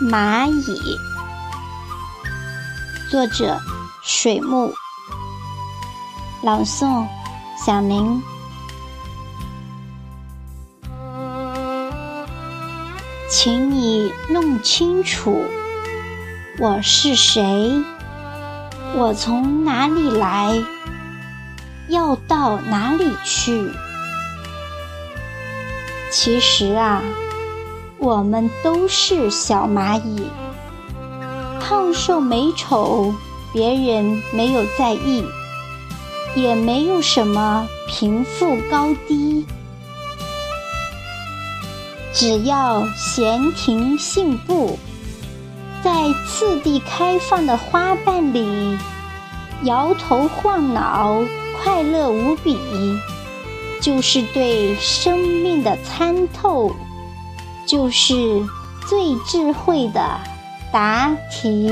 蚂蚁，作者水木，朗诵小明。请你弄清楚，我是谁，我从哪里来，要到哪里去。其实啊。我们都是小蚂蚁，胖瘦美丑，别人没有在意，也没有什么贫富高低。只要闲庭信步，在次第开放的花瓣里摇头晃脑，快乐无比，就是对生命的参透。就是最智慧的答题。